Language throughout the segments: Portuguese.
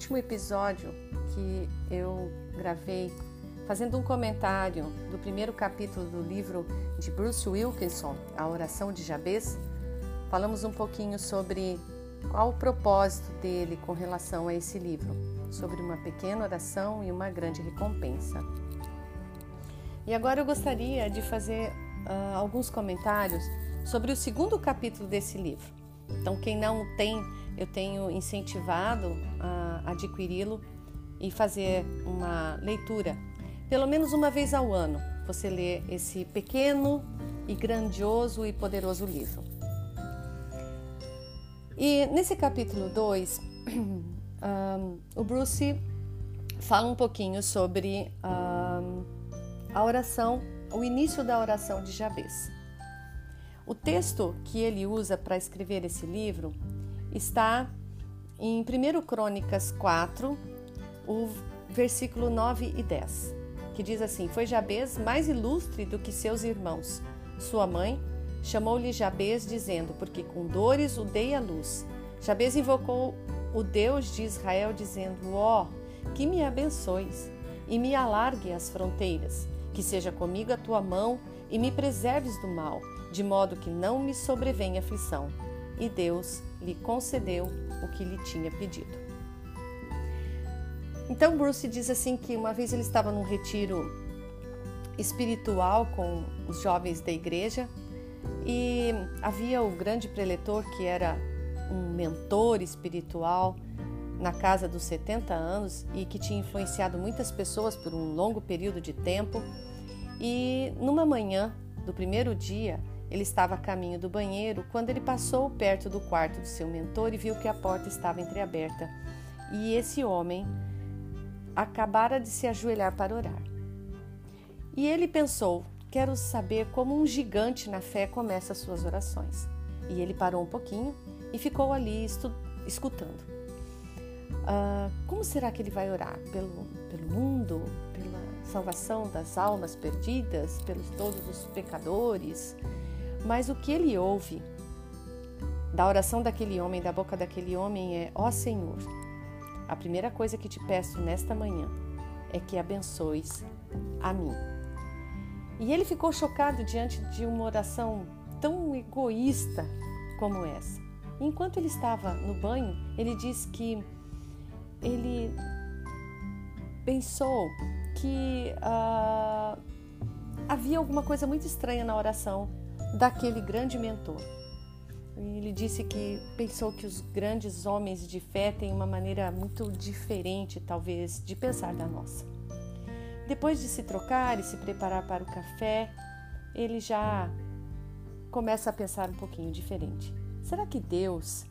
último episódio que eu gravei fazendo um comentário do primeiro capítulo do livro de Bruce Wilkinson, A Oração de Jabez, falamos um pouquinho sobre qual o propósito dele com relação a esse livro, sobre uma pequena oração e uma grande recompensa. E agora eu gostaria de fazer uh, alguns comentários sobre o segundo capítulo desse livro. Então, quem não tem, eu tenho incentivado a adquiri-lo e fazer uma leitura, pelo menos uma vez ao ano. Você lê esse pequeno e grandioso e poderoso livro. E nesse capítulo 2, um, o Bruce fala um pouquinho sobre um, a oração, o início da oração de Jabez. O texto que ele usa para escrever esse livro está em 1 Crônicas 4, o versículo 9 e 10, que diz assim: Foi Jabez mais ilustre do que seus irmãos. Sua mãe chamou-lhe Jabez, dizendo: Porque com dores o dei a luz. Jabez invocou o Deus de Israel, dizendo: Ó, oh, que me abençoes e me alargue as fronteiras, que seja comigo a tua mão e me preserves do mal de modo que não me sobrevenha aflição. E Deus lhe concedeu o que lhe tinha pedido. Então Bruce diz assim que uma vez ele estava num retiro espiritual com os jovens da igreja e havia o grande preletor que era um mentor espiritual na casa dos 70 anos e que tinha influenciado muitas pessoas por um longo período de tempo. E numa manhã do primeiro dia, ele estava a caminho do banheiro quando ele passou perto do quarto do seu mentor e viu que a porta estava entreaberta e esse homem acabara de se ajoelhar para orar. E ele pensou: quero saber como um gigante na fé começa as suas orações. E ele parou um pouquinho e ficou ali escutando. Uh, como será que ele vai orar? Pelo, pelo mundo? Pela salvação das almas perdidas? Pelos todos os pecadores? Mas o que ele ouve da oração daquele homem, da boca daquele homem é: Ó oh Senhor, a primeira coisa que te peço nesta manhã é que abençoes a mim. E ele ficou chocado diante de uma oração tão egoísta como essa. Enquanto ele estava no banho, ele diz que ele pensou que uh, havia alguma coisa muito estranha na oração daquele grande mentor. Ele disse que pensou que os grandes homens de fé têm uma maneira muito diferente, talvez, de pensar da nossa. Depois de se trocar e se preparar para o café, ele já começa a pensar um pouquinho diferente. Será que Deus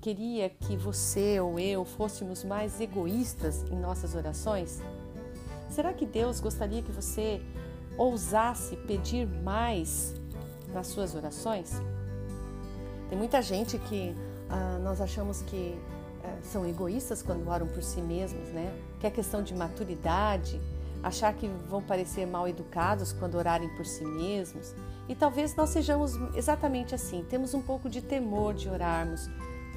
queria que você ou eu fôssemos mais egoístas em nossas orações? Será que Deus gostaria que você ousasse pedir mais nas suas orações? Tem muita gente que ah, nós achamos que ah, são egoístas quando oram por si mesmos, né? Que é questão de maturidade, achar que vão parecer mal educados quando orarem por si mesmos. E talvez nós sejamos exatamente assim, temos um pouco de temor de orarmos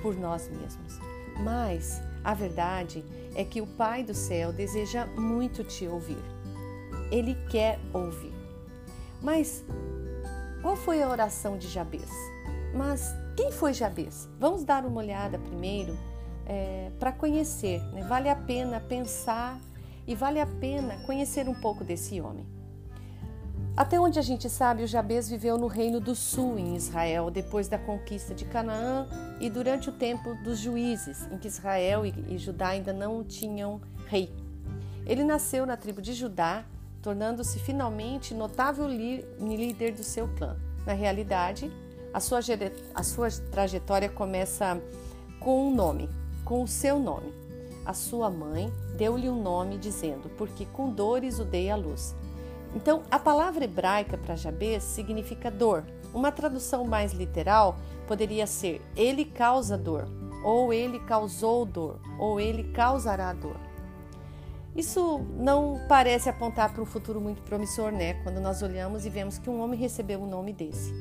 por nós mesmos. Mas a verdade é que o Pai do céu deseja muito te ouvir. Ele quer ouvir. Mas qual foi a oração de Jabez? Mas quem foi Jabez? Vamos dar uma olhada primeiro é, para conhecer. Né? Vale a pena pensar e vale a pena conhecer um pouco desse homem. Até onde a gente sabe, o Jabez viveu no Reino do Sul, em Israel, depois da conquista de Canaã e durante o tempo dos juízes, em que Israel e Judá ainda não tinham rei. Ele nasceu na tribo de Judá tornando-se finalmente notável líder do seu clã. Na realidade, a sua, a sua trajetória começa com um nome, com o seu nome. A sua mãe deu-lhe um nome dizendo: Porque com dores o dei à luz. Então, a palavra hebraica para Jabez significa dor. Uma tradução mais literal poderia ser: Ele causa dor, ou Ele causou dor, ou Ele causará dor. Isso não parece apontar para um futuro muito promissor, né? Quando nós olhamos e vemos que um homem recebeu um nome desse.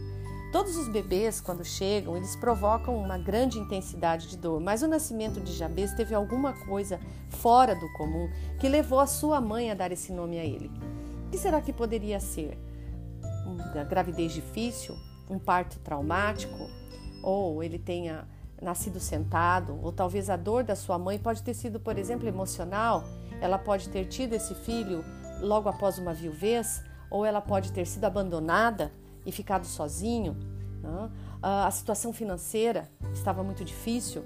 Todos os bebês, quando chegam, eles provocam uma grande intensidade de dor, mas o nascimento de Jabez teve alguma coisa fora do comum que levou a sua mãe a dar esse nome a ele. O que será que poderia ser? Uma gravidez difícil? Um parto traumático? Ou ele tenha nascido sentado? Ou talvez a dor da sua mãe pode ter sido, por exemplo, emocional? Ela pode ter tido esse filho logo após uma viuvez? Ou ela pode ter sido abandonada? e ficado sozinho. Né? A situação financeira estava muito difícil,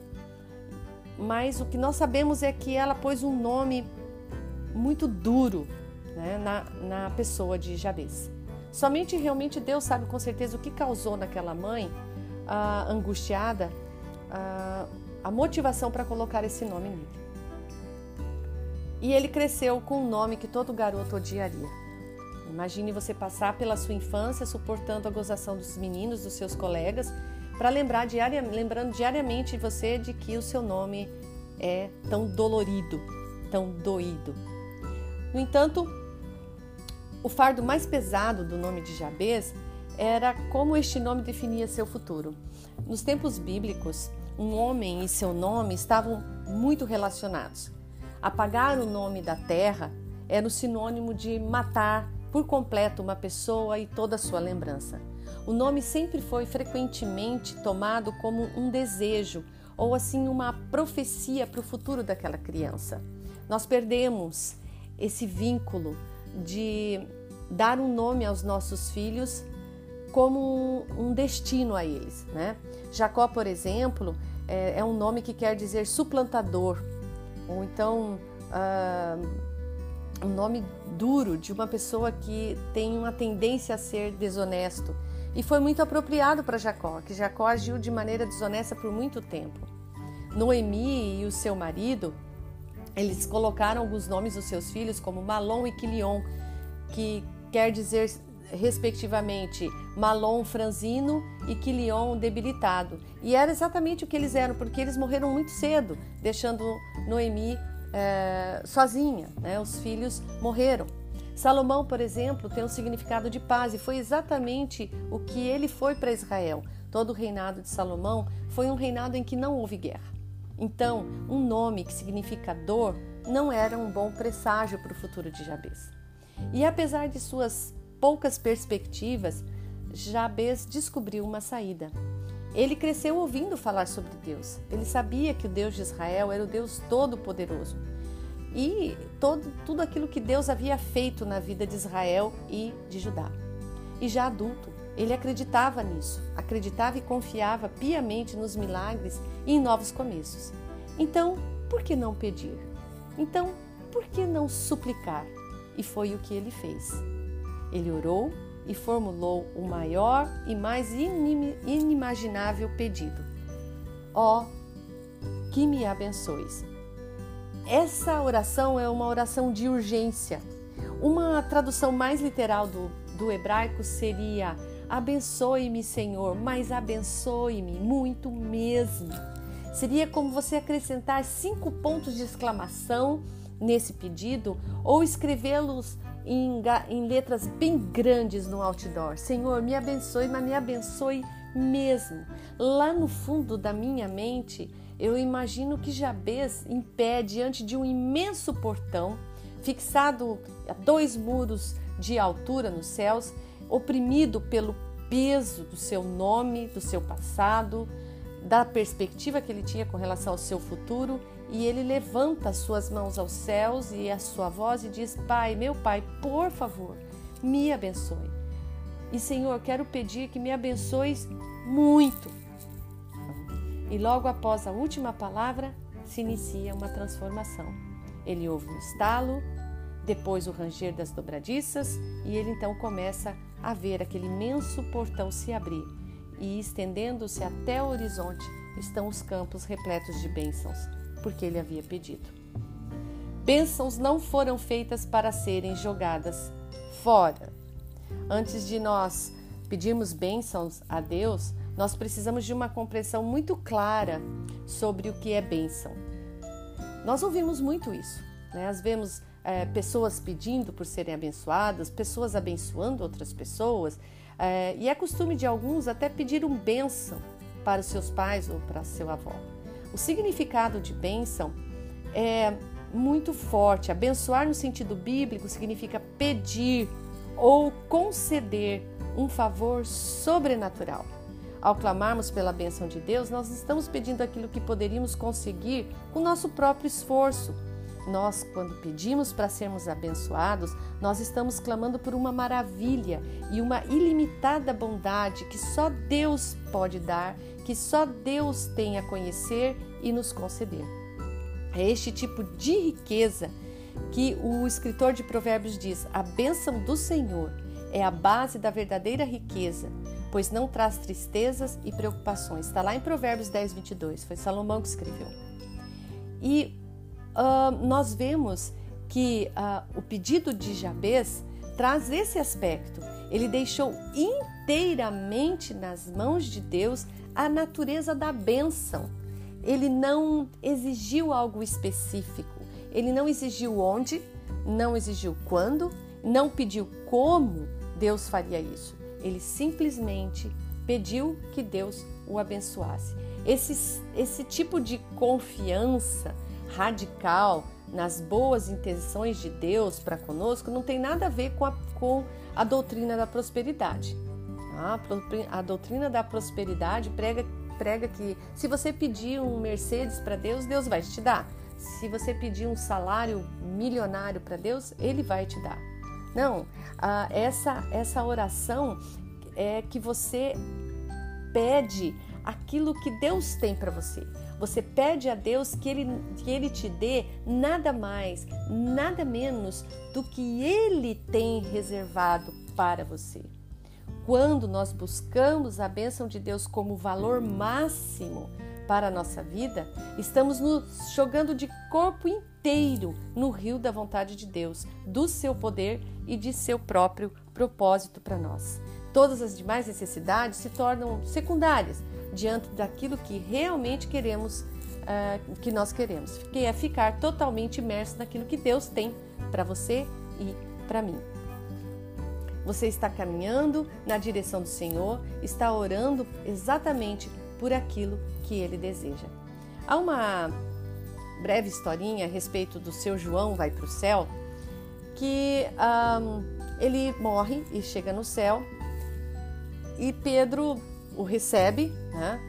mas o que nós sabemos é que ela pôs um nome muito duro né, na, na pessoa de Jabez. Somente realmente Deus sabe com certeza o que causou naquela mãe angustiada a motivação para colocar esse nome nele. E ele cresceu com um nome que todo garoto odiaria. Imagine você passar pela sua infância suportando a gozação dos meninos, dos seus colegas, para lembrar diaria, lembrando diariamente você de que o seu nome é tão dolorido, tão doído. No entanto, o fardo mais pesado do nome de Jabez era como este nome definia seu futuro. Nos tempos bíblicos, um homem e seu nome estavam muito relacionados. Apagar o nome da terra era o sinônimo de matar, por completo uma pessoa e toda a sua lembrança. O nome sempre foi frequentemente tomado como um desejo ou assim uma profecia para o futuro daquela criança. Nós perdemos esse vínculo de dar um nome aos nossos filhos como um destino a eles. Né? Jacó, por exemplo, é, é um nome que quer dizer suplantador, ou então. Uh, um nome duro de uma pessoa que tem uma tendência a ser desonesto. E foi muito apropriado para Jacó, que Jacó agiu de maneira desonesta por muito tempo. Noemi e o seu marido, eles colocaram alguns nomes dos seus filhos como Malom e Quilion, que quer dizer respectivamente Malom franzino e Quilion debilitado. E era exatamente o que eles eram, porque eles morreram muito cedo, deixando Noemi é, sozinha, né? os filhos morreram. Salomão, por exemplo, tem um significado de paz e foi exatamente o que ele foi para Israel. Todo o reinado de Salomão foi um reinado em que não houve guerra. Então, um nome que significa dor não era um bom presságio para o futuro de Jabez. E apesar de suas poucas perspectivas, Jabez descobriu uma saída. Ele cresceu ouvindo falar sobre Deus. Ele sabia que o Deus de Israel era o Deus Todo-Poderoso. E todo, tudo aquilo que Deus havia feito na vida de Israel e de Judá. E já adulto, ele acreditava nisso, acreditava e confiava piamente nos milagres e em novos começos. Então, por que não pedir? Então, por que não suplicar? E foi o que ele fez. Ele orou e formulou o maior e mais inimaginável pedido: Ó, oh, que me abençoes. Essa oração é uma oração de urgência. Uma tradução mais literal do, do hebraico seria: Abençoe-me, Senhor, mas abençoe-me muito mesmo. Seria como você acrescentar cinco pontos de exclamação nesse pedido ou escrevê-los em, em letras bem grandes no outdoor. Senhor, me abençoe, mas me abençoe mesmo. Lá no fundo da minha mente, eu imagino que Jabez em pé diante de um imenso portão, fixado a dois muros de altura nos céus, oprimido pelo peso do seu nome, do seu passado, da perspectiva que ele tinha com relação ao seu futuro e ele levanta as suas mãos aos céus e a sua voz e diz: Pai, meu Pai, por favor, me abençoe. E Senhor, quero pedir que me abençoes muito. E logo após a última palavra, se inicia uma transformação. Ele ouve um estalo, depois o ranger das dobradiças, e ele então começa a ver aquele imenso portão se abrir e estendendo-se até o horizonte estão os campos repletos de bênçãos, porque ele havia pedido. Bênçãos não foram feitas para serem jogadas fora. Antes de nós pedirmos bênçãos a Deus, nós precisamos de uma compreensão muito clara sobre o que é bênção. Nós ouvimos muito isso, né? Às vezes é, pessoas pedindo por serem abençoadas, pessoas abençoando outras pessoas, É, e é costume de alguns até pedir um bênção para os seus pais ou para seu avô. O significado de bênção é muito forte. Abençoar no sentido bíblico significa pedir ou conceder um favor sobrenatural. Ao clamarmos pela bênção de Deus, nós estamos pedindo aquilo que poderíamos conseguir com nosso próprio esforço. Nós, quando pedimos para sermos abençoados, nós estamos clamando por uma maravilha e uma ilimitada bondade que só Deus pode dar, que só Deus tem a conhecer e nos conceder. É este tipo de riqueza que o escritor de Provérbios diz: a bênção do Senhor é a base da verdadeira riqueza, pois não traz tristezas e preocupações. Está lá em Provérbios 10, 22, foi Salomão que escreveu. E nós vemos que uh, o pedido de Jabez traz esse aspecto. Ele deixou inteiramente nas mãos de Deus a natureza da bênção. Ele não exigiu algo específico. Ele não exigiu onde, não exigiu quando, não pediu como Deus faria isso. Ele simplesmente pediu que Deus o abençoasse. Esse, esse tipo de confiança radical nas boas intenções de Deus para conosco não tem nada a ver com a, com a doutrina da prosperidade. A, doutrina da prosperidade prega, prega que se você pedir um Mercedes para Deus, Deus vai te dar. Se você pedir um salário milionário para Deus, Ele vai te dar. Não, essa, essa oração é que você pede aquilo que Deus tem para você. Você pede a Deus que ele, que ele te dê nada mais, nada menos do que Ele tem reservado para você. Quando nós buscamos a bênção de Deus como valor máximo para a nossa vida, estamos nos jogando de corpo inteiro no rio da vontade de Deus, do seu poder e de seu próprio propósito para nós. Todas as demais necessidades se tornam secundárias diante daquilo que realmente queremos, uh, que nós queremos, que é ficar totalmente imerso naquilo que Deus tem para você e para mim. Você está caminhando na direção do Senhor, está orando exatamente por aquilo que Ele deseja. Há uma breve historinha a respeito do seu João vai para o céu, que um, ele morre e chega no céu e Pedro o recebe, né?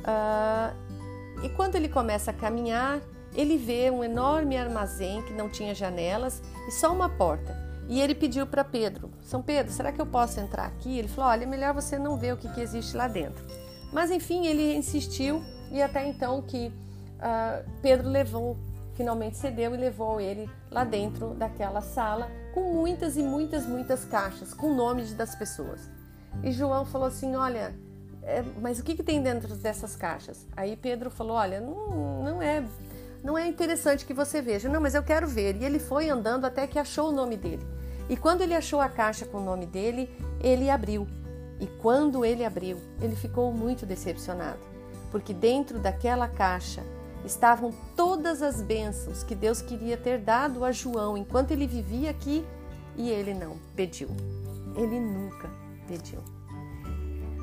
Uh, e quando ele começa a caminhar, ele vê um enorme armazém que não tinha janelas e só uma porta. E ele pediu para Pedro: São Pedro, será que eu posso entrar aqui? Ele falou: Olha, é melhor você não ver o que, que existe lá dentro. Mas enfim, ele insistiu e até então que uh, Pedro levou, finalmente cedeu e levou ele lá dentro daquela sala com muitas e muitas, muitas caixas com nomes das pessoas. E João falou assim: Olha, é, mas o que, que tem dentro dessas caixas? Aí Pedro falou: Olha, não, não é. Não é interessante que você veja. Não, mas eu quero ver. E ele foi andando até que achou o nome dele. E quando ele achou a caixa com o nome dele, ele abriu. E quando ele abriu, ele ficou muito decepcionado, porque dentro daquela caixa estavam todas as bênçãos que Deus queria ter dado a João enquanto ele vivia aqui e ele não pediu. Ele nunca pediu.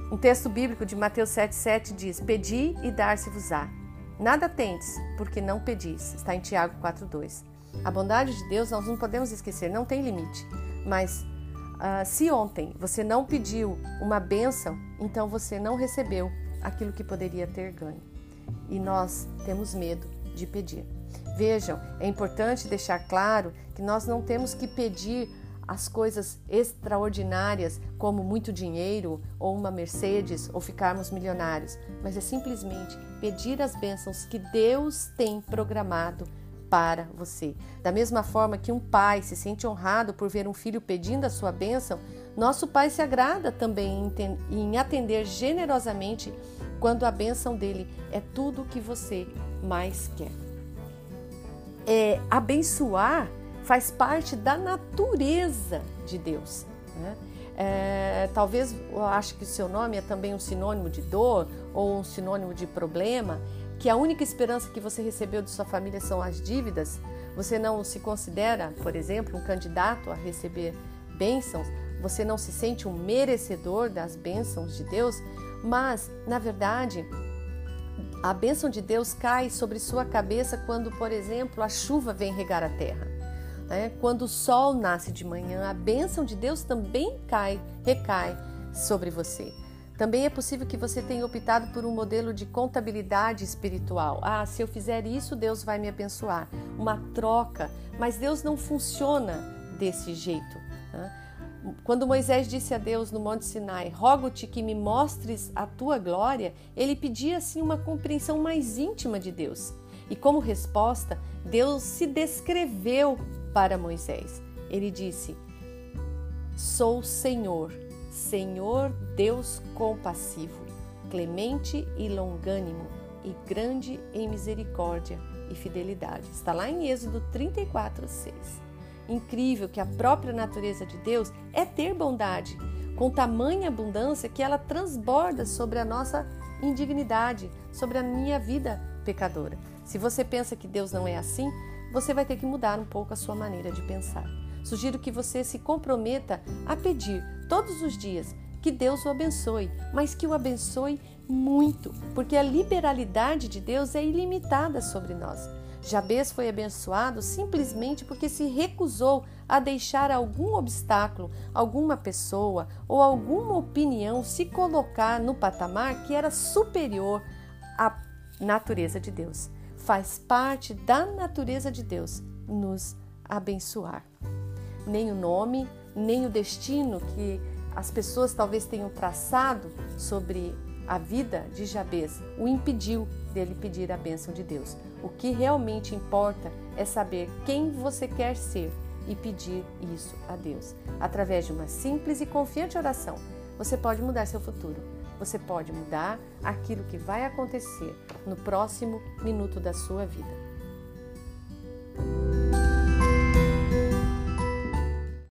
Um texto bíblico de Mateus 7,7 diz: Pedi e dar-se-vos-á. Nada tendes, porque não pedis. Está em Tiago 4,2. A bondade de Deus nós não podemos esquecer, não tem limite. Mas uh, se ontem você não pediu uma bênção, então você não recebeu aquilo que poderia ter ganho. E nós temos medo de pedir. Vejam, é importante deixar claro que nós não temos que pedir as coisas extraordinárias, como muito dinheiro, ou uma Mercedes, ou ficarmos milionários, mas é simplesmente pedir as bênçãos que Deus tem programado para você. Da mesma forma que um pai se sente honrado por ver um filho pedindo a sua bênção, nosso pai se agrada também em atender generosamente quando a bênção dele é tudo o que você mais quer. É, abençoar faz parte da natureza de Deus. Né? É, talvez eu acho que o seu nome é também um sinônimo de dor ou um sinônimo de problema, que a única esperança que você recebeu de sua família são as dívidas. Você não se considera, por exemplo, um candidato a receber bênçãos, você não se sente um merecedor das bênçãos de Deus, mas, na verdade, a bênção de Deus cai sobre sua cabeça quando, por exemplo, a chuva vem regar a terra. Né? Quando o sol nasce de manhã, a bênção de Deus também cai, recai sobre você. Também é possível que você tenha optado por um modelo de contabilidade espiritual. Ah, se eu fizer isso, Deus vai me abençoar. Uma troca. Mas Deus não funciona desse jeito. Né? Quando Moisés disse a Deus no Monte Sinai: Rogo-te que me mostres a tua glória, ele pedia assim uma compreensão mais íntima de Deus. E como resposta, Deus se descreveu para Moisés. Ele disse: Sou Senhor Senhor Deus compassivo, clemente e longânimo, e grande em misericórdia e fidelidade. Está lá em Êxodo 34, 6. Incrível que a própria natureza de Deus é ter bondade, com tamanha abundância que ela transborda sobre a nossa indignidade, sobre a minha vida pecadora. Se você pensa que Deus não é assim, você vai ter que mudar um pouco a sua maneira de pensar. Sugiro que você se comprometa a pedir todos os dias que Deus o abençoe, mas que o abençoe muito, porque a liberalidade de Deus é ilimitada sobre nós. Jabez foi abençoado simplesmente porque se recusou a deixar algum obstáculo, alguma pessoa ou alguma opinião se colocar no patamar que era superior à natureza de Deus. Faz parte da natureza de Deus nos abençoar. Nem o nome, nem o destino que as pessoas talvez tenham traçado sobre a vida de Jabez o impediu dele pedir a bênção de Deus. O que realmente importa é saber quem você quer ser e pedir isso a Deus. Através de uma simples e confiante oração, você pode mudar seu futuro. Você pode mudar aquilo que vai acontecer no próximo minuto da sua vida.